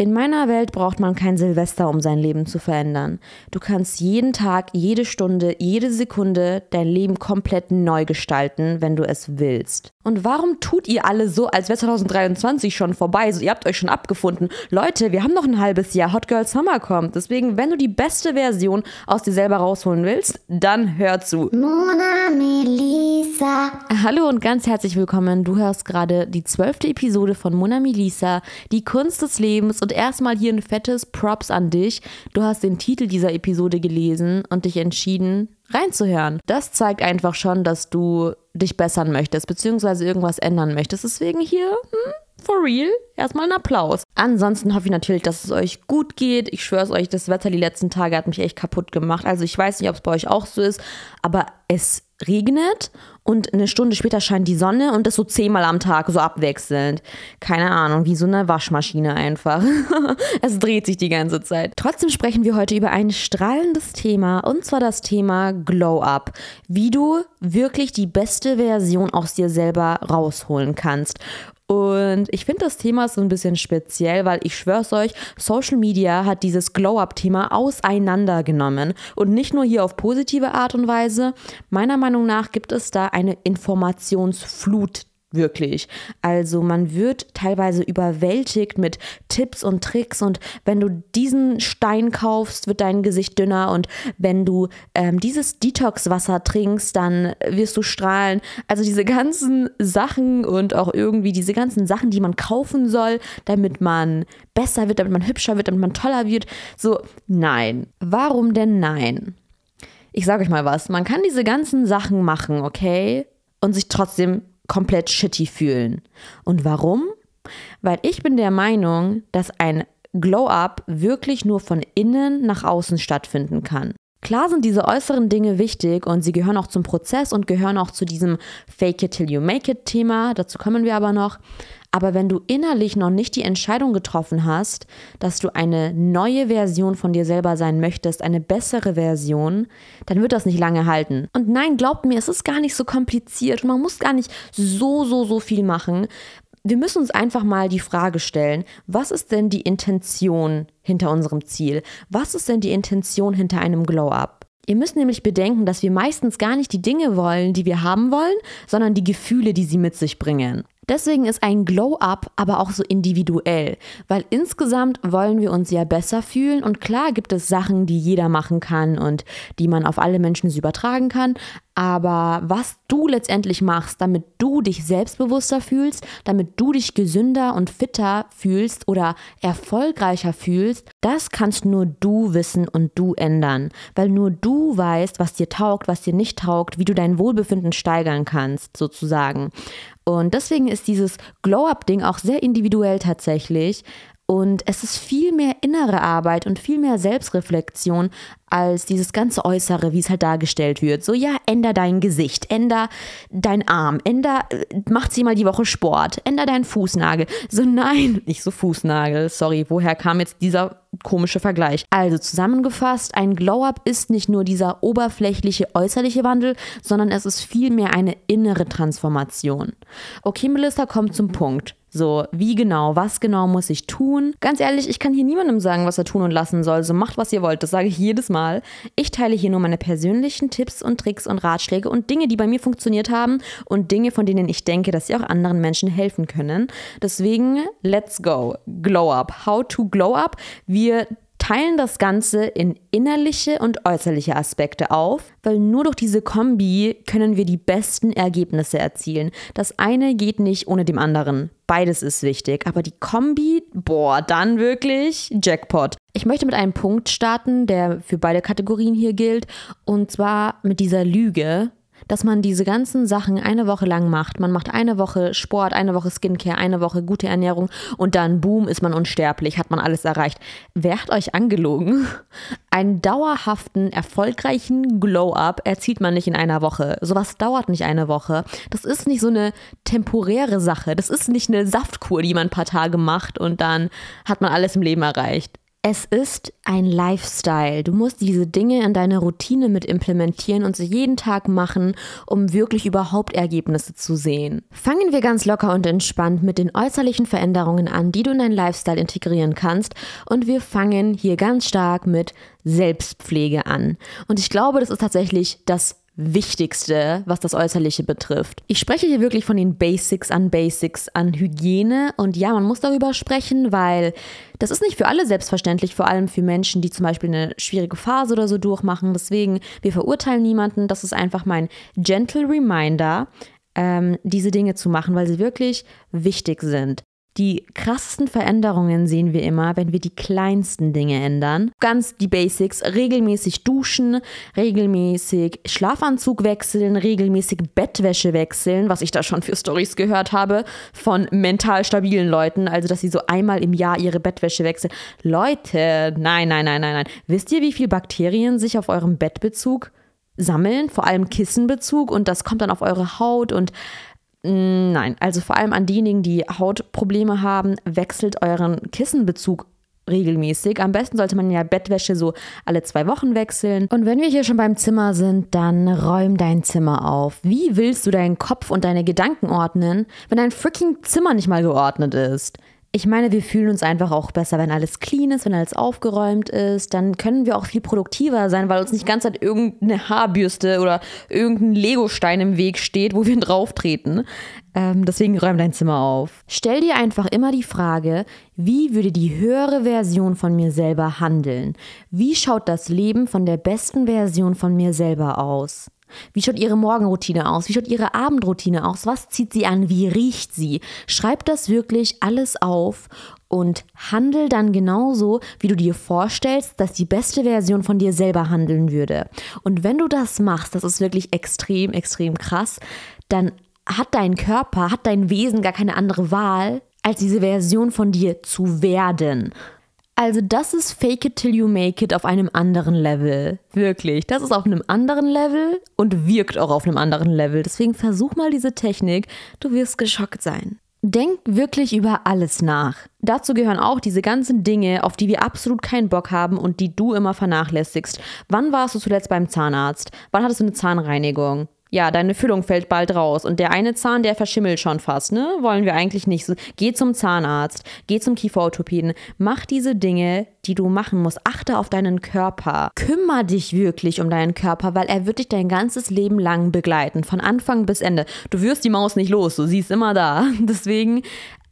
In meiner Welt braucht man kein Silvester, um sein Leben zu verändern. Du kannst jeden Tag, jede Stunde, jede Sekunde dein Leben komplett neu gestalten, wenn du es willst. Und warum tut ihr alle so, als wäre 2023 schon vorbei? So, ihr habt euch schon abgefunden. Leute, wir haben noch ein halbes Jahr. Hot Girl Summer kommt. Deswegen, wenn du die beste Version aus dir selber rausholen willst, dann hör zu. Mona Melissa. Hallo und ganz herzlich willkommen. Du hörst gerade die zwölfte Episode von Mona Melissa, die Kunst des Lebens. Und erstmal hier ein fettes Props an dich. Du hast den Titel dieser Episode gelesen und dich entschieden, reinzuhören. Das zeigt einfach schon, dass du dich bessern möchtest, beziehungsweise irgendwas ändern möchtest. Deswegen hier, hm, for real, erstmal ein Applaus. Ansonsten hoffe ich natürlich, dass es euch gut geht. Ich schwöre es euch, das Wetter die letzten Tage hat mich echt kaputt gemacht. Also ich weiß nicht, ob es bei euch auch so ist, aber es regnet und eine Stunde später scheint die Sonne und das so zehnmal am Tag, so abwechselnd. Keine Ahnung, wie so eine Waschmaschine einfach. es dreht sich die ganze Zeit. Trotzdem sprechen wir heute über ein strahlendes Thema und zwar das Thema Glow Up. Wie du wirklich die beste Version aus dir selber rausholen kannst. Und ich finde das Thema so ein bisschen speziell, weil ich schwör's euch, Social Media hat dieses Glow-Up-Thema auseinandergenommen. Und nicht nur hier auf positive Art und Weise. Meiner Meinung nach gibt es da eine Informationsflut Wirklich. Also man wird teilweise überwältigt mit Tipps und Tricks und wenn du diesen Stein kaufst, wird dein Gesicht dünner und wenn du ähm, dieses Detox-Wasser trinkst, dann wirst du strahlen. Also diese ganzen Sachen und auch irgendwie diese ganzen Sachen, die man kaufen soll, damit man besser wird, damit man hübscher wird, damit man toller wird. So, nein. Warum denn nein? Ich sage euch mal was, man kann diese ganzen Sachen machen, okay? Und sich trotzdem komplett shitty fühlen. Und warum? Weil ich bin der Meinung, dass ein Glow-up wirklich nur von innen nach außen stattfinden kann. Klar sind diese äußeren Dinge wichtig und sie gehören auch zum Prozess und gehören auch zu diesem Fake it till you make it Thema, dazu kommen wir aber noch. Aber wenn du innerlich noch nicht die Entscheidung getroffen hast, dass du eine neue Version von dir selber sein möchtest, eine bessere Version, dann wird das nicht lange halten. Und nein, glaubt mir, es ist gar nicht so kompliziert man muss gar nicht so, so, so viel machen. Wir müssen uns einfach mal die Frage stellen, was ist denn die Intention hinter unserem Ziel? Was ist denn die Intention hinter einem Glow-up? Ihr müsst nämlich bedenken, dass wir meistens gar nicht die Dinge wollen, die wir haben wollen, sondern die Gefühle, die sie mit sich bringen. Deswegen ist ein Glow-up aber auch so individuell, weil insgesamt wollen wir uns ja besser fühlen und klar gibt es Sachen, die jeder machen kann und die man auf alle Menschen übertragen kann, aber was du letztendlich machst, damit du dich selbstbewusster fühlst, damit du dich gesünder und fitter fühlst oder erfolgreicher fühlst, das kannst nur du wissen und du ändern. Weil nur du weißt, was dir taugt, was dir nicht taugt, wie du dein Wohlbefinden steigern kannst, sozusagen. Und deswegen ist dieses Glow-Up-Ding auch sehr individuell tatsächlich. Und es ist viel mehr innere Arbeit und viel mehr Selbstreflexion als dieses ganze Äußere, wie es halt dargestellt wird. So, ja, änder dein Gesicht, änder dein Arm, änder, mach sie mal die Woche Sport, änder deinen Fußnagel. So, nein, nicht so Fußnagel, sorry, woher kam jetzt dieser komische Vergleich? Also zusammengefasst, ein Glow-Up ist nicht nur dieser oberflächliche äußerliche Wandel, sondern es ist vielmehr eine innere Transformation. Okay, Melissa kommt zum Punkt. So, wie genau, was genau muss ich tun? Ganz ehrlich, ich kann hier niemandem sagen, was er tun und lassen soll. So macht, was ihr wollt. Das sage ich jedes Mal. Ich teile hier nur meine persönlichen Tipps und Tricks und Ratschläge und Dinge, die bei mir funktioniert haben und Dinge, von denen ich denke, dass sie auch anderen Menschen helfen können. Deswegen, let's go. Glow up. How to glow up. Wir teilen das Ganze in innerliche und äußerliche Aspekte auf, weil nur durch diese Kombi können wir die besten Ergebnisse erzielen. Das eine geht nicht ohne dem anderen. Beides ist wichtig, aber die Kombi, boah, dann wirklich Jackpot. Ich möchte mit einem Punkt starten, der für beide Kategorien hier gilt, und zwar mit dieser Lüge, dass man diese ganzen Sachen eine Woche lang macht. Man macht eine Woche Sport, eine Woche Skincare, eine Woche gute Ernährung und dann, boom, ist man unsterblich, hat man alles erreicht. Wer hat euch angelogen? Einen dauerhaften, erfolgreichen Glow-Up erzielt man nicht in einer Woche. Sowas dauert nicht eine Woche. Das ist nicht so eine temporäre Sache. Das ist nicht eine Saftkur, die man ein paar Tage macht und dann hat man alles im Leben erreicht. Es ist ein Lifestyle. Du musst diese Dinge in deine Routine mit implementieren und sie jeden Tag machen, um wirklich überhaupt Ergebnisse zu sehen. Fangen wir ganz locker und entspannt mit den äußerlichen Veränderungen an, die du in deinen Lifestyle integrieren kannst. Und wir fangen hier ganz stark mit Selbstpflege an. Und ich glaube, das ist tatsächlich das Wichtigste, was das Äußerliche betrifft. Ich spreche hier wirklich von den Basics an Basics an Hygiene und ja, man muss darüber sprechen, weil das ist nicht für alle selbstverständlich, vor allem für Menschen, die zum Beispiel eine schwierige Phase oder so durchmachen. Deswegen, wir verurteilen niemanden. Das ist einfach mein gentle Reminder, ähm, diese Dinge zu machen, weil sie wirklich wichtig sind. Die krassesten Veränderungen sehen wir immer, wenn wir die kleinsten Dinge ändern. Ganz die Basics, regelmäßig duschen, regelmäßig Schlafanzug wechseln, regelmäßig Bettwäsche wechseln, was ich da schon für Stories gehört habe von mental stabilen Leuten, also dass sie so einmal im Jahr ihre Bettwäsche wechseln. Leute, nein, nein, nein, nein, nein. Wisst ihr, wie viele Bakterien sich auf eurem Bettbezug sammeln, vor allem Kissenbezug und das kommt dann auf eure Haut und nein, also vor allem an diejenigen, die Hautprobleme haben, wechselt euren Kissenbezug regelmäßig. Am besten sollte man ja Bettwäsche so alle zwei Wochen wechseln. Und wenn wir hier schon beim Zimmer sind, dann räum dein Zimmer auf. Wie willst du deinen Kopf und deine Gedanken ordnen, wenn dein freaking Zimmer nicht mal geordnet ist? Ich meine, wir fühlen uns einfach auch besser, wenn alles clean ist, wenn alles aufgeräumt ist. Dann können wir auch viel produktiver sein, weil uns nicht ganz Zeit irgendeine Haarbürste oder irgendein Legostein im Weg steht, wo wir drauf treten. Ähm, deswegen räum dein Zimmer auf. Stell dir einfach immer die Frage, wie würde die höhere Version von mir selber handeln? Wie schaut das Leben von der besten Version von mir selber aus? Wie schaut ihre Morgenroutine aus? Wie schaut ihre Abendroutine aus? Was zieht sie an? Wie riecht sie? Schreib das wirklich alles auf und handel dann genauso, wie du dir vorstellst, dass die beste Version von dir selber handeln würde. Und wenn du das machst, das ist wirklich extrem, extrem krass, dann hat dein Körper, hat dein Wesen gar keine andere Wahl, als diese Version von dir zu werden. Also das ist Fake it till you make it auf einem anderen Level. Wirklich. Das ist auf einem anderen Level und wirkt auch auf einem anderen Level. Deswegen versuch mal diese Technik. Du wirst geschockt sein. Denk wirklich über alles nach. Dazu gehören auch diese ganzen Dinge, auf die wir absolut keinen Bock haben und die du immer vernachlässigst. Wann warst du zuletzt beim Zahnarzt? Wann hattest du eine Zahnreinigung? Ja, deine Füllung fällt bald raus und der eine Zahn, der verschimmelt schon fast, ne? Wollen wir eigentlich nicht. Geh zum Zahnarzt, geh zum Kieferorthopäden, mach diese Dinge, die du machen musst. Achte auf deinen Körper. Kümmer dich wirklich um deinen Körper, weil er wird dich dein ganzes Leben lang begleiten, von Anfang bis Ende. Du wirst die Maus nicht los, du siehst immer da. Deswegen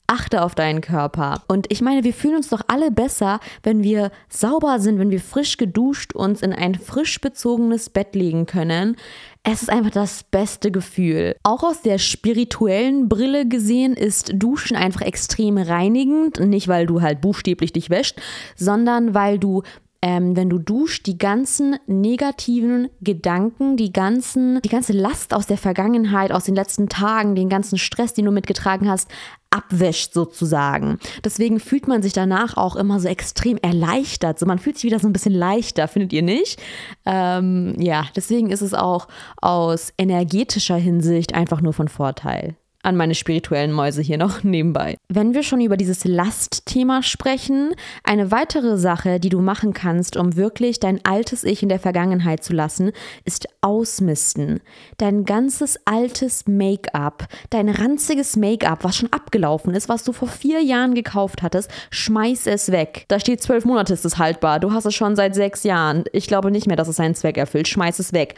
achte auf deinen Körper. Und ich meine, wir fühlen uns doch alle besser, wenn wir sauber sind, wenn wir frisch geduscht uns in ein frisch bezogenes Bett legen können. Es ist einfach das beste Gefühl. Auch aus der spirituellen Brille gesehen ist Duschen einfach extrem reinigend. Nicht, weil du halt buchstäblich dich wäscht, sondern weil du ähm, wenn du duschst, die ganzen negativen Gedanken, die ganzen, die ganze Last aus der Vergangenheit, aus den letzten Tagen, den ganzen Stress, den du mitgetragen hast, abwäscht sozusagen. Deswegen fühlt man sich danach auch immer so extrem erleichtert. So, man fühlt sich wieder so ein bisschen leichter, findet ihr nicht? Ähm, ja, deswegen ist es auch aus energetischer Hinsicht einfach nur von Vorteil an meine spirituellen Mäuse hier noch nebenbei. Wenn wir schon über dieses Lastthema sprechen, eine weitere Sache, die du machen kannst, um wirklich dein altes Ich in der Vergangenheit zu lassen, ist ausmisten. Dein ganzes altes Make-up, dein ranziges Make-up, was schon abgelaufen ist, was du vor vier Jahren gekauft hattest, schmeiß es weg. Da steht zwölf Monate ist es haltbar. Du hast es schon seit sechs Jahren. Ich glaube nicht mehr, dass es seinen Zweck erfüllt. Schmeiß es weg.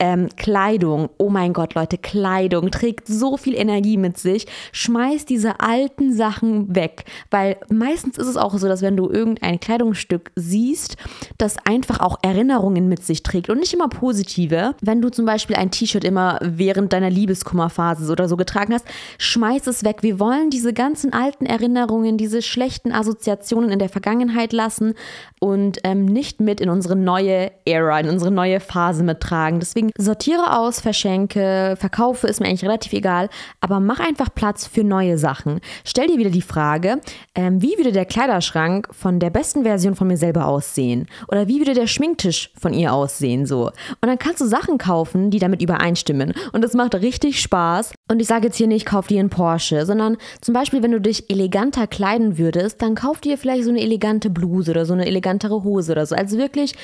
Ähm, Kleidung, oh mein Gott, Leute, Kleidung trägt so viel Energie mit sich. Schmeiß diese alten Sachen weg, weil meistens ist es auch so, dass wenn du irgendein Kleidungsstück siehst, das einfach auch Erinnerungen mit sich trägt und nicht immer positive. Wenn du zum Beispiel ein T-Shirt immer während deiner Liebeskummerphase oder so getragen hast, schmeiß es weg. Wir wollen diese ganzen alten Erinnerungen, diese schlechten Assoziationen in der Vergangenheit lassen und ähm, nicht mit in unsere neue Era, in unsere neue Phase mittragen. Deswegen sortiere aus, verschenke, verkaufe, ist mir eigentlich relativ egal, aber mach einfach Platz für neue Sachen. Stell dir wieder die Frage, ähm, wie würde der Kleiderschrank von der besten Version von mir selber aussehen? Oder wie würde der Schminktisch von ihr aussehen? So. Und dann kannst du Sachen kaufen, die damit übereinstimmen. Und das macht richtig Spaß. Und ich sage jetzt hier nicht, kauf dir einen Porsche, sondern zum Beispiel, wenn du dich eleganter kleiden würdest, dann kauf dir vielleicht so eine elegante Bluse oder so eine elegantere Hose oder so. Also wirklich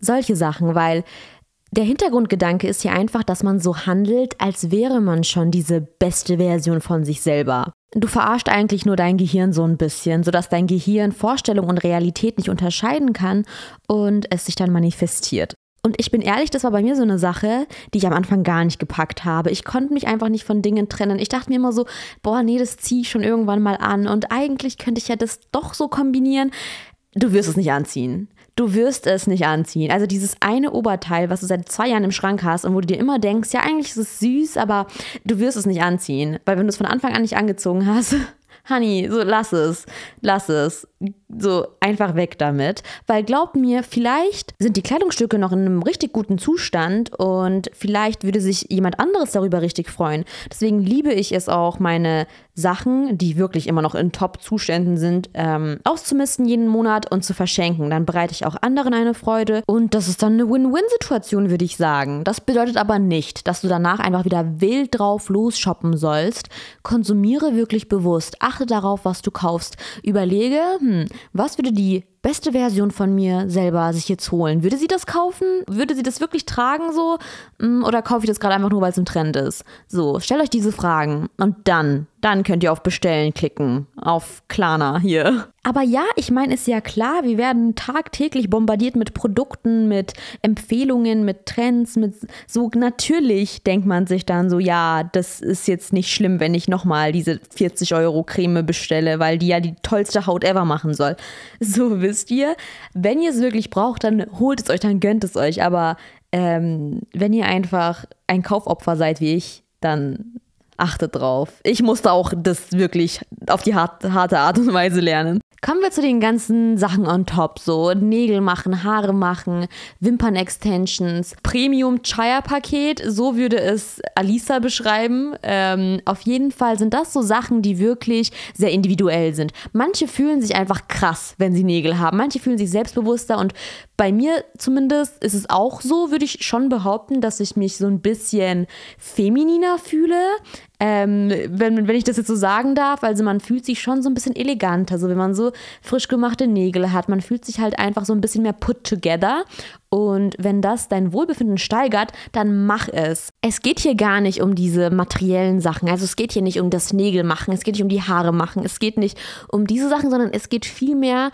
solche Sachen, weil der Hintergrundgedanke ist hier einfach, dass man so handelt, als wäre man schon diese beste Version von sich selber. Du verarscht eigentlich nur dein Gehirn so ein bisschen, sodass dein Gehirn Vorstellung und Realität nicht unterscheiden kann und es sich dann manifestiert. Und ich bin ehrlich, das war bei mir so eine Sache, die ich am Anfang gar nicht gepackt habe. Ich konnte mich einfach nicht von Dingen trennen. Ich dachte mir immer so, boah, nee, das ziehe ich schon irgendwann mal an. Und eigentlich könnte ich ja das doch so kombinieren. Du wirst es nicht anziehen. Du wirst es nicht anziehen. Also dieses eine Oberteil, was du seit zwei Jahren im Schrank hast und wo du dir immer denkst, ja, eigentlich ist es süß, aber du wirst es nicht anziehen. Weil wenn du es von Anfang an nicht angezogen hast, Honey, so lass es, lass es. So einfach weg damit. Weil glaubt mir, vielleicht sind die Kleidungsstücke noch in einem richtig guten Zustand und vielleicht würde sich jemand anderes darüber richtig freuen. Deswegen liebe ich es auch, meine Sachen, die wirklich immer noch in Top-Zuständen sind, ähm, auszumisten jeden Monat und zu verschenken. Dann bereite ich auch anderen eine Freude und das ist dann eine Win-Win-Situation, würde ich sagen. Das bedeutet aber nicht, dass du danach einfach wieder wild drauf losshoppen sollst. Konsumiere wirklich bewusst. Achte darauf, was du kaufst. Überlege, hm, was würde die beste Version von mir selber sich jetzt holen? Würde sie das kaufen? Würde sie das wirklich tragen so? Hm, oder kaufe ich das gerade einfach nur, weil es im Trend ist? So, stellt euch diese Fragen und dann, dann könnt ihr auf Bestellen klicken. Auf Klarna hier. Aber ja, ich meine, ist ja klar, wir werden tagtäglich bombardiert mit Produkten, mit Empfehlungen, mit Trends, mit so natürlich denkt man sich dann so, ja, das ist jetzt nicht schlimm, wenn ich nochmal diese 40 Euro Creme bestelle, weil die ja die tollste Haut ever machen soll. So wisst ihr, wenn ihr es wirklich braucht, dann holt es euch, dann gönnt es euch. Aber ähm, wenn ihr einfach ein Kaufopfer seid wie ich, dann achtet drauf. Ich musste auch das wirklich auf die harte Art und Weise lernen. Kommen wir zu den ganzen Sachen on top, so Nägel machen, Haare machen, Wimpern-Extensions, Premium-Chaya-Paket, so würde es Alisa beschreiben. Ähm, auf jeden Fall sind das so Sachen, die wirklich sehr individuell sind. Manche fühlen sich einfach krass, wenn sie Nägel haben, manche fühlen sich selbstbewusster und bei mir zumindest ist es auch so, würde ich schon behaupten, dass ich mich so ein bisschen femininer fühle. Ähm, wenn, wenn ich das jetzt so sagen darf, also man fühlt sich schon so ein bisschen eleganter, so wenn man so frisch gemachte Nägel hat. Man fühlt sich halt einfach so ein bisschen mehr put together. Und wenn das dein Wohlbefinden steigert, dann mach es. Es geht hier gar nicht um diese materiellen Sachen. Also es geht hier nicht um das Nägel machen, es geht nicht um die Haare machen, es geht nicht um diese Sachen, sondern es geht vielmehr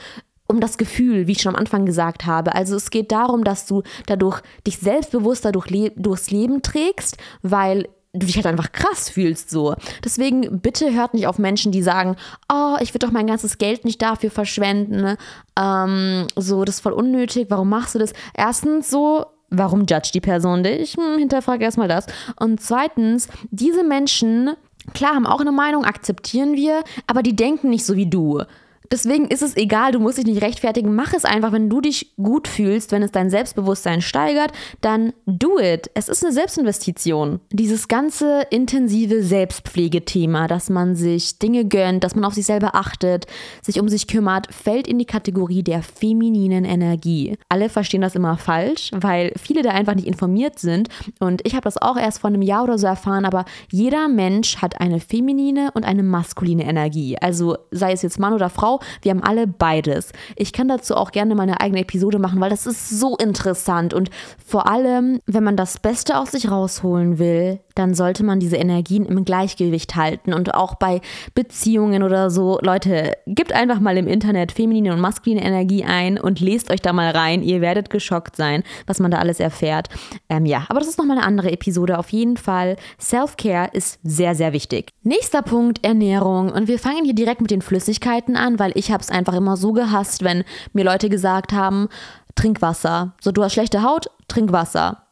um das Gefühl, wie ich schon am Anfang gesagt habe. Also es geht darum, dass du dadurch dich selbstbewusster durch Le durchs Leben trägst, weil du dich halt einfach krass fühlst so. Deswegen bitte hört nicht auf Menschen, die sagen, oh, ich würde doch mein ganzes Geld nicht dafür verschwenden. Ne? Ähm, so, das ist voll unnötig. Warum machst du das? Erstens so, warum judge die Person dich? Hm, hinterfrage erstmal das. Und zweitens, diese Menschen, klar, haben auch eine Meinung, akzeptieren wir, aber die denken nicht so wie du. Deswegen ist es egal, du musst dich nicht rechtfertigen. Mach es einfach, wenn du dich gut fühlst, wenn es dein Selbstbewusstsein steigert, dann do it. Es ist eine Selbstinvestition. Dieses ganze intensive Selbstpflegethema, dass man sich Dinge gönnt, dass man auf sich selber achtet, sich um sich kümmert, fällt in die Kategorie der femininen Energie. Alle verstehen das immer falsch, weil viele da einfach nicht informiert sind. Und ich habe das auch erst vor einem Jahr oder so erfahren, aber jeder Mensch hat eine feminine und eine maskuline Energie. Also sei es jetzt Mann oder Frau, wir haben alle beides. Ich kann dazu auch gerne meine eigene Episode machen, weil das ist so interessant und vor allem, wenn man das Beste aus sich rausholen will, dann sollte man diese Energien im Gleichgewicht halten und auch bei Beziehungen oder so. Leute, gebt einfach mal im Internet feminine und maskuline Energie ein und lest euch da mal rein. Ihr werdet geschockt sein, was man da alles erfährt. Ähm, ja, aber das ist nochmal eine andere Episode. Auf jeden Fall, Self-Care ist sehr, sehr wichtig. Nächster Punkt, Ernährung. Und wir fangen hier direkt mit den Flüssigkeiten an, weil ich habe es einfach immer so gehasst, wenn mir Leute gesagt haben, trink Wasser. So, du hast schlechte Haut, trink Wasser.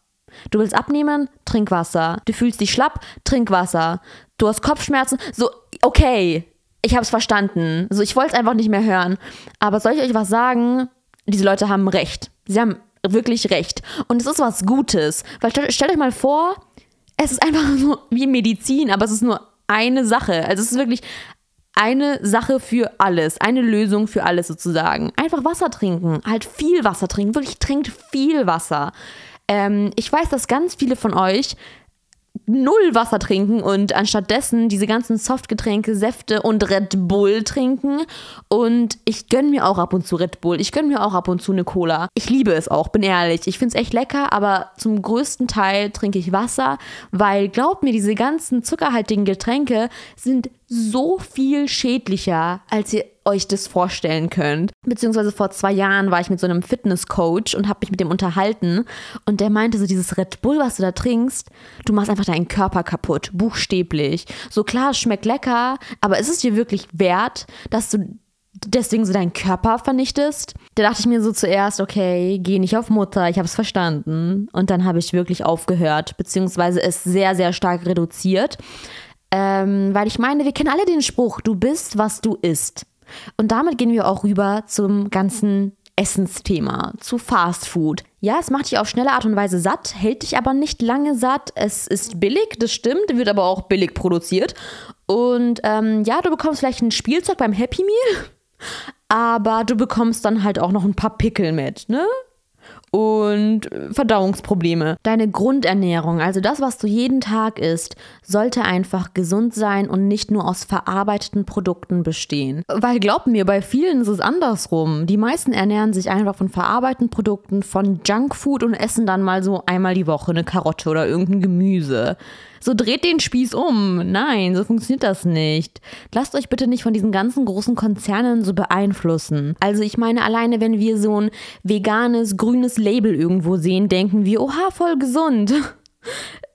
Du willst abnehmen? Trink Wasser. Du fühlst dich schlapp? Trink Wasser. Du hast Kopfschmerzen? So, okay, ich habe es verstanden. So, ich wollte es einfach nicht mehr hören. Aber soll ich euch was sagen? Diese Leute haben recht. Sie haben wirklich recht. Und es ist was Gutes. Weil stellt, stellt euch mal vor, es ist einfach so wie Medizin, aber es ist nur eine Sache. Also es ist wirklich eine Sache für alles, eine Lösung für alles sozusagen. Einfach Wasser trinken, halt viel Wasser trinken, wirklich trinkt viel Wasser. Ähm, ich weiß, dass ganz viele von euch null Wasser trinken und anstattdessen diese ganzen Softgetränke, Säfte und Red Bull trinken. Und ich gönne mir auch ab und zu Red Bull. Ich gönne mir auch ab und zu eine Cola. Ich liebe es auch, bin ehrlich. Ich finde es echt lecker, aber zum größten Teil trinke ich Wasser, weil glaubt mir, diese ganzen zuckerhaltigen Getränke sind so viel schädlicher, als ihr euch das vorstellen könnt. Beziehungsweise vor zwei Jahren war ich mit so einem Fitnesscoach und habe mich mit dem unterhalten und der meinte so, dieses Red Bull, was du da trinkst, du machst einfach deinen Körper kaputt, buchstäblich. So klar, es schmeckt lecker, aber ist es dir wirklich wert, dass du deswegen so deinen Körper vernichtest? Da dachte ich mir so zuerst, okay, geh nicht auf Mutter, ich habe es verstanden. Und dann habe ich wirklich aufgehört, beziehungsweise es sehr, sehr stark reduziert. Ähm, weil ich meine, wir kennen alle den Spruch, du bist, was du isst. Und damit gehen wir auch rüber zum ganzen Essensthema, zu Fast Food. Ja, es macht dich auf schnelle Art und Weise satt, hält dich aber nicht lange satt. Es ist billig, das stimmt, wird aber auch billig produziert. Und ähm, ja, du bekommst vielleicht ein Spielzeug beim Happy Meal, aber du bekommst dann halt auch noch ein paar Pickel mit, ne? Und Verdauungsprobleme. Deine Grundernährung, also das, was du jeden Tag isst, sollte einfach gesund sein und nicht nur aus verarbeiteten Produkten bestehen. Weil glaub mir, bei vielen ist es andersrum. Die meisten ernähren sich einfach von verarbeiteten Produkten, von Junkfood und essen dann mal so einmal die Woche eine Karotte oder irgendein Gemüse. So dreht den Spieß um. Nein, so funktioniert das nicht. Lasst euch bitte nicht von diesen ganzen großen Konzernen so beeinflussen. Also ich meine, alleine wenn wir so ein veganes, grünes Label irgendwo sehen, denken wir, oha, voll gesund.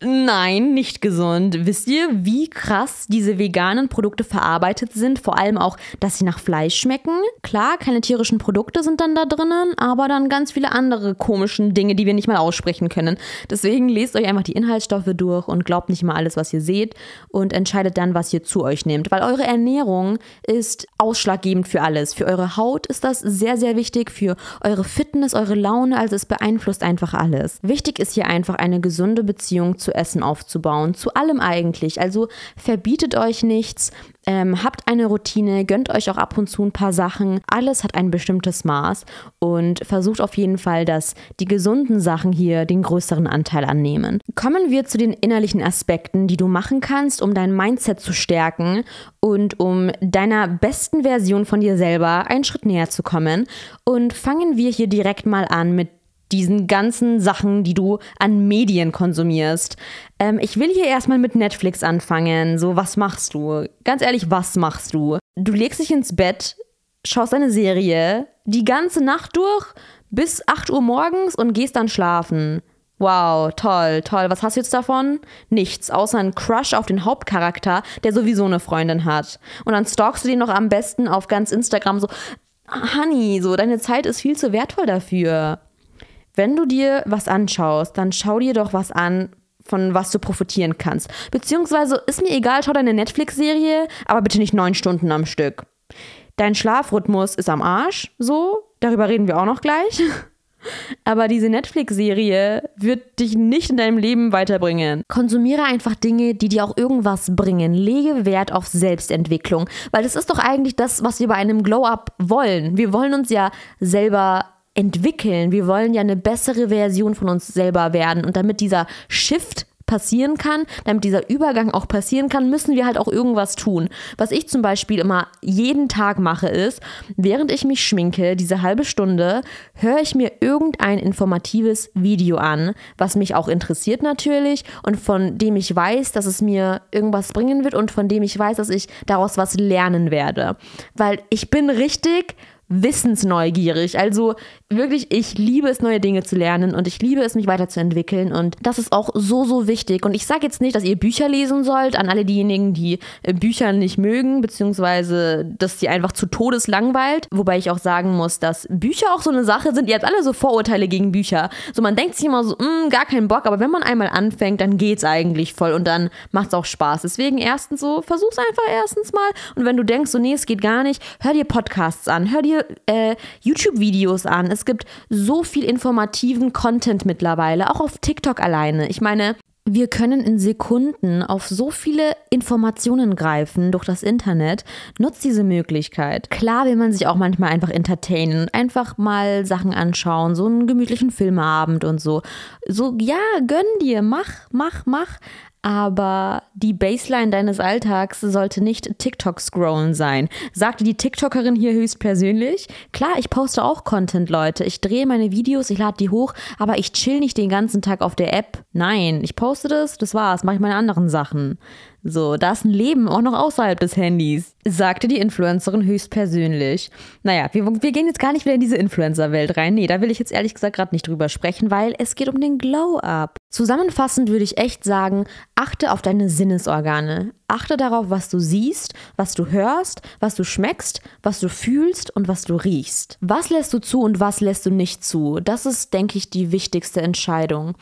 Nein, nicht gesund. Wisst ihr, wie krass diese veganen Produkte verarbeitet sind? Vor allem auch, dass sie nach Fleisch schmecken. Klar, keine tierischen Produkte sind dann da drinnen, aber dann ganz viele andere komischen Dinge, die wir nicht mal aussprechen können. Deswegen lest euch einfach die Inhaltsstoffe durch und glaubt nicht mal alles, was ihr seht und entscheidet dann, was ihr zu euch nehmt. Weil eure Ernährung ist ausschlaggebend für alles. Für eure Haut ist das sehr, sehr wichtig, für eure Fitness, eure Laune, also es beeinflusst einfach alles. Wichtig ist hier einfach eine gesunde Beziehung zu Essen aufzubauen, zu allem eigentlich. Also verbietet euch nichts, ähm, habt eine Routine, gönnt euch auch ab und zu ein paar Sachen. Alles hat ein bestimmtes Maß und versucht auf jeden Fall, dass die gesunden Sachen hier den größeren Anteil annehmen. Kommen wir zu den innerlichen Aspekten, die du machen kannst, um dein Mindset zu stärken und um deiner besten Version von dir selber einen Schritt näher zu kommen. Und fangen wir hier direkt mal an mit diesen ganzen Sachen, die du an Medien konsumierst. Ähm, ich will hier erstmal mit Netflix anfangen. So, was machst du? Ganz ehrlich, was machst du? Du legst dich ins Bett, schaust eine Serie die ganze Nacht durch bis 8 Uhr morgens und gehst dann schlafen. Wow, toll, toll. Was hast du jetzt davon? Nichts, außer ein Crush auf den Hauptcharakter, der sowieso eine Freundin hat. Und dann stalkst du den noch am besten auf ganz Instagram so, Honey, so, deine Zeit ist viel zu wertvoll dafür wenn du dir was anschaust, dann schau dir doch was an, von was du profitieren kannst. Beziehungsweise ist mir egal, schau deine Netflix-Serie, aber bitte nicht neun Stunden am Stück. Dein Schlafrhythmus ist am Arsch, so, darüber reden wir auch noch gleich. Aber diese Netflix-Serie wird dich nicht in deinem Leben weiterbringen. Konsumiere einfach Dinge, die dir auch irgendwas bringen. Lege Wert auf Selbstentwicklung, weil das ist doch eigentlich das, was wir bei einem Glow-Up wollen. Wir wollen uns ja selber entwickeln. Wir wollen ja eine bessere Version von uns selber werden. Und damit dieser Shift passieren kann, damit dieser Übergang auch passieren kann, müssen wir halt auch irgendwas tun. Was ich zum Beispiel immer jeden Tag mache, ist, während ich mich schminke, diese halbe Stunde, höre ich mir irgendein informatives Video an, was mich auch interessiert natürlich und von dem ich weiß, dass es mir irgendwas bringen wird und von dem ich weiß, dass ich daraus was lernen werde. Weil ich bin richtig wissensneugierig. Also wirklich, ich liebe es, neue Dinge zu lernen und ich liebe es, mich weiterzuentwickeln. Und das ist auch so, so wichtig. Und ich sage jetzt nicht, dass ihr Bücher lesen sollt, an alle diejenigen, die äh, Bücher nicht mögen, beziehungsweise dass sie einfach zu Todes langweilt. Wobei ich auch sagen muss, dass Bücher auch so eine Sache sind. Ihr habt alle so Vorurteile gegen Bücher. So, man denkt sich immer so, mm, gar keinen Bock, aber wenn man einmal anfängt, dann geht's eigentlich voll und dann macht's auch Spaß. Deswegen erstens so, versuch's einfach erstens mal. Und wenn du denkst, so, nee, es geht gar nicht, hör dir Podcasts an, hör dir äh, YouTube-Videos an. Es gibt so viel informativen Content mittlerweile, auch auf TikTok alleine. Ich meine, Wir können in Sekunden auf so viele Informationen greifen durch das Internet. Nutzt diese Möglichkeit. Klar will man sich auch manchmal einfach entertainen einfach mal Sachen anschauen, so einen gemütlichen Filmabend und so. So, ja, gönn dir, mach, mach, mach. Aber die Baseline deines Alltags sollte nicht TikTok-Scrollen sein. Sagte die TikTokerin hier höchstpersönlich. Klar, ich poste auch Content, Leute. Ich drehe meine Videos, ich lade die hoch, aber ich chill nicht den ganzen Tag auf der App. Nein, ich poste das, das war's, mache ich meine anderen Sachen. So, da ist ein Leben auch noch außerhalb des Handys, sagte die Influencerin höchstpersönlich. Naja, wir, wir gehen jetzt gar nicht wieder in diese Influencer-Welt rein. Nee, da will ich jetzt ehrlich gesagt gerade nicht drüber sprechen, weil es geht um den Glow-Up. Zusammenfassend würde ich echt sagen, achte auf deine Sinnesorgane. Achte darauf, was du siehst, was du hörst, was du schmeckst, was du fühlst und was du riechst. Was lässt du zu und was lässt du nicht zu? Das ist, denke ich, die wichtigste Entscheidung.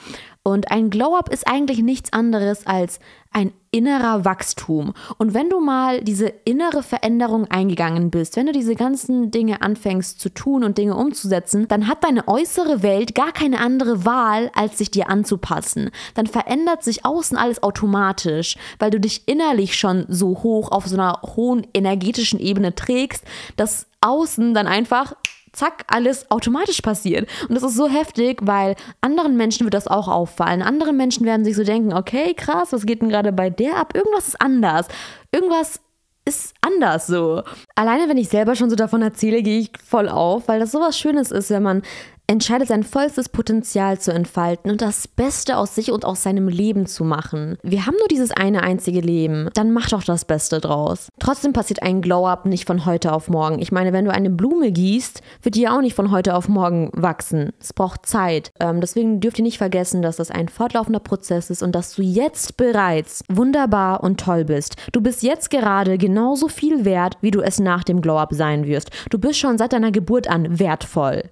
Und ein Glow-up ist eigentlich nichts anderes als ein innerer Wachstum. Und wenn du mal diese innere Veränderung eingegangen bist, wenn du diese ganzen Dinge anfängst zu tun und Dinge umzusetzen, dann hat deine äußere Welt gar keine andere Wahl, als sich dir anzupassen. Dann verändert sich außen alles automatisch, weil du dich innerlich schon so hoch auf so einer hohen energetischen Ebene trägst, dass außen dann einfach zack, alles automatisch passiert. Und das ist so heftig, weil anderen Menschen wird das auch auffallen. Andere Menschen werden sich so denken, okay, krass, was geht denn gerade bei der ab? Irgendwas ist anders. Irgendwas ist anders so. Alleine, wenn ich selber schon so davon erzähle, gehe ich voll auf, weil das sowas Schönes ist, wenn man entscheidet, sein vollstes Potenzial zu entfalten und das Beste aus sich und aus seinem Leben zu machen. Wir haben nur dieses eine einzige Leben, dann mach doch das Beste draus. Trotzdem passiert ein Glow-up nicht von heute auf morgen. Ich meine, wenn du eine Blume gießt, wird die ja auch nicht von heute auf morgen wachsen. Es braucht Zeit. Ähm, deswegen dürft ihr nicht vergessen, dass das ein fortlaufender Prozess ist und dass du jetzt bereits wunderbar und toll bist. Du bist jetzt gerade genauso viel wert, wie du es nach dem Glow-up sein wirst. Du bist schon seit deiner Geburt an wertvoll.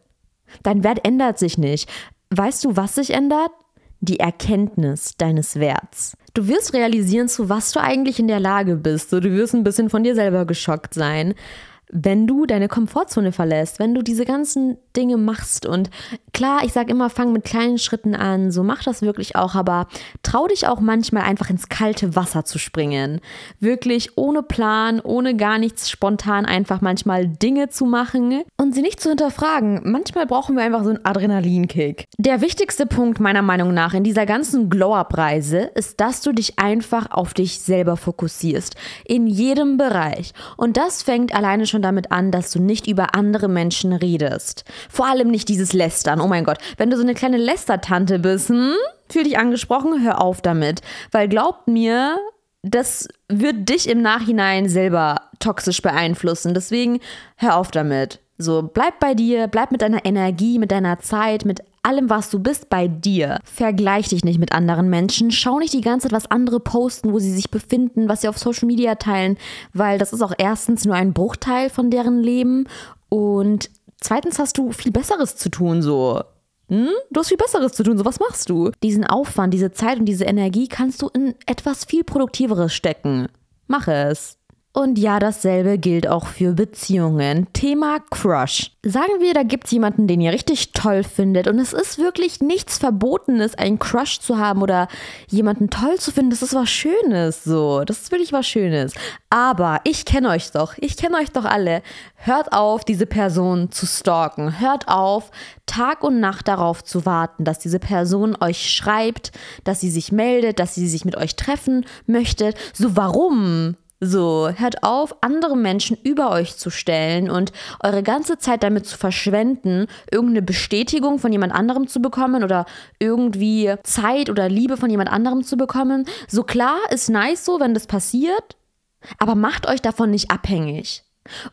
Dein Wert ändert sich nicht. Weißt du, was sich ändert? Die Erkenntnis deines Werts. Du wirst realisieren, zu was du eigentlich in der Lage bist. du wirst ein bisschen von dir selber geschockt sein wenn du deine Komfortzone verlässt, wenn du diese ganzen Dinge machst. Und klar, ich sage immer, fang mit kleinen Schritten an, so mach das wirklich auch, aber trau dich auch manchmal einfach ins kalte Wasser zu springen. Wirklich ohne Plan, ohne gar nichts, spontan einfach manchmal Dinge zu machen und sie nicht zu hinterfragen. Manchmal brauchen wir einfach so einen Adrenalinkick. Der wichtigste Punkt meiner Meinung nach in dieser ganzen Glow-Up-Reise ist, dass du dich einfach auf dich selber fokussierst. In jedem Bereich. Und das fängt alleine schon damit an, dass du nicht über andere Menschen redest. Vor allem nicht dieses Lästern. Oh mein Gott, wenn du so eine kleine Lästertante bist, hm? Fühl dich angesprochen, hör auf damit. Weil glaubt mir, das wird dich im Nachhinein selber toxisch beeinflussen. Deswegen hör auf damit. So, bleib bei dir, bleib mit deiner Energie, mit deiner Zeit, mit allem, was du bist, bei dir. Vergleich dich nicht mit anderen Menschen. Schau nicht die ganze Zeit, was andere posten, wo sie sich befinden, was sie auf Social Media teilen, weil das ist auch erstens nur ein Bruchteil von deren Leben und zweitens hast du viel Besseres zu tun, so. Hm? Du hast viel Besseres zu tun, so was machst du? Diesen Aufwand, diese Zeit und diese Energie kannst du in etwas viel Produktiveres stecken. Mach es. Und ja, dasselbe gilt auch für Beziehungen. Thema Crush. Sagen wir, da gibt es jemanden, den ihr richtig toll findet und es ist wirklich nichts Verbotenes, einen Crush zu haben oder jemanden toll zu finden. Das ist was Schönes, so. Das ist wirklich was Schönes. Aber ich kenne euch doch. Ich kenne euch doch alle. Hört auf, diese Person zu stalken. Hört auf, Tag und Nacht darauf zu warten, dass diese Person euch schreibt, dass sie sich meldet, dass sie sich mit euch treffen möchte. So, warum? So, hört auf, andere Menschen über euch zu stellen und eure ganze Zeit damit zu verschwenden, irgendeine Bestätigung von jemand anderem zu bekommen oder irgendwie Zeit oder Liebe von jemand anderem zu bekommen. So klar ist nice so, wenn das passiert, aber macht euch davon nicht abhängig.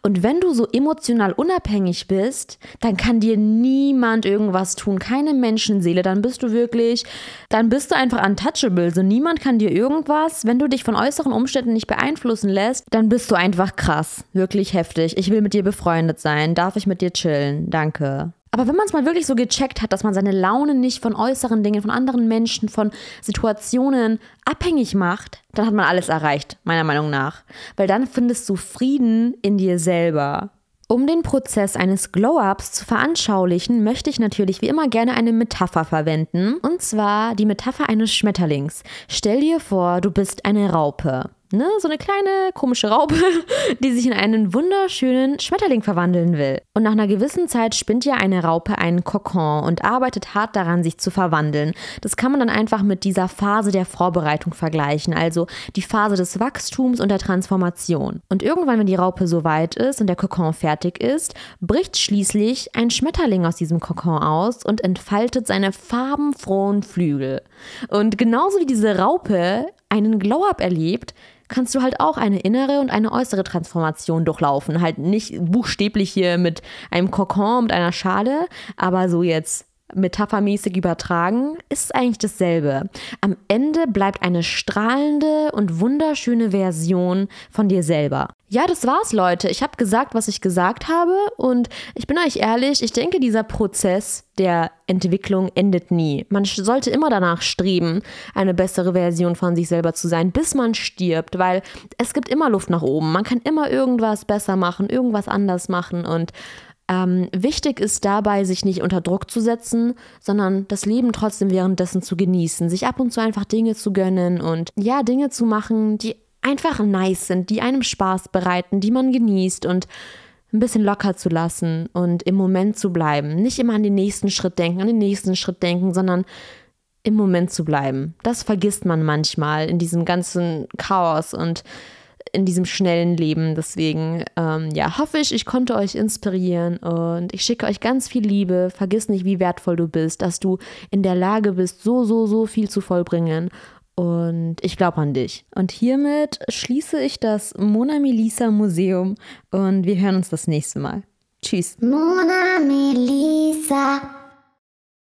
Und wenn du so emotional unabhängig bist, dann kann dir niemand irgendwas tun, keine Menschenseele, dann bist du wirklich, dann bist du einfach untouchable. So niemand kann dir irgendwas, wenn du dich von äußeren Umständen nicht beeinflussen lässt, dann bist du einfach krass, wirklich heftig. Ich will mit dir befreundet sein, darf ich mit dir chillen? Danke. Aber wenn man es mal wirklich so gecheckt hat, dass man seine Laune nicht von äußeren Dingen, von anderen Menschen, von Situationen abhängig macht, dann hat man alles erreicht, meiner Meinung nach. Weil dann findest du Frieden in dir selber. Um den Prozess eines Glow-Ups zu veranschaulichen, möchte ich natürlich wie immer gerne eine Metapher verwenden. Und zwar die Metapher eines Schmetterlings. Stell dir vor, du bist eine Raupe. Ne, so eine kleine komische Raupe, die sich in einen wunderschönen Schmetterling verwandeln will. Und nach einer gewissen Zeit spinnt ja eine Raupe einen Kokon und arbeitet hart daran, sich zu verwandeln. Das kann man dann einfach mit dieser Phase der Vorbereitung vergleichen, also die Phase des Wachstums und der Transformation. Und irgendwann, wenn die Raupe so weit ist und der Kokon fertig ist, bricht schließlich ein Schmetterling aus diesem Kokon aus und entfaltet seine farbenfrohen Flügel. Und genauso wie diese Raupe einen Glow-up erlebt, kannst du halt auch eine innere und eine äußere Transformation durchlaufen. Halt nicht buchstäblich hier mit einem Kokon, mit einer Schale, aber so jetzt metaphermäßig übertragen, ist eigentlich dasselbe. Am Ende bleibt eine strahlende und wunderschöne Version von dir selber. Ja, das war's, Leute. Ich habe gesagt, was ich gesagt habe und ich bin euch ehrlich, ich denke, dieser Prozess der Entwicklung endet nie. Man sollte immer danach streben, eine bessere Version von sich selber zu sein, bis man stirbt, weil es gibt immer Luft nach oben. Man kann immer irgendwas besser machen, irgendwas anders machen und ähm, wichtig ist dabei, sich nicht unter Druck zu setzen, sondern das Leben trotzdem währenddessen zu genießen, sich ab und zu einfach Dinge zu gönnen und ja, Dinge zu machen, die einfach nice sind, die einem Spaß bereiten, die man genießt und ein bisschen locker zu lassen und im Moment zu bleiben. Nicht immer an den nächsten Schritt denken, an den nächsten Schritt denken, sondern im Moment zu bleiben. Das vergisst man manchmal in diesem ganzen Chaos und in diesem schnellen Leben. Deswegen, ähm, ja, hoffe ich, ich konnte euch inspirieren und ich schicke euch ganz viel Liebe. Vergiss nicht, wie wertvoll du bist, dass du in der Lage bist, so, so, so viel zu vollbringen. Und ich glaube an dich. Und hiermit schließe ich das Mona Melisa Museum und wir hören uns das nächste Mal. Tschüss. Mona Melisa.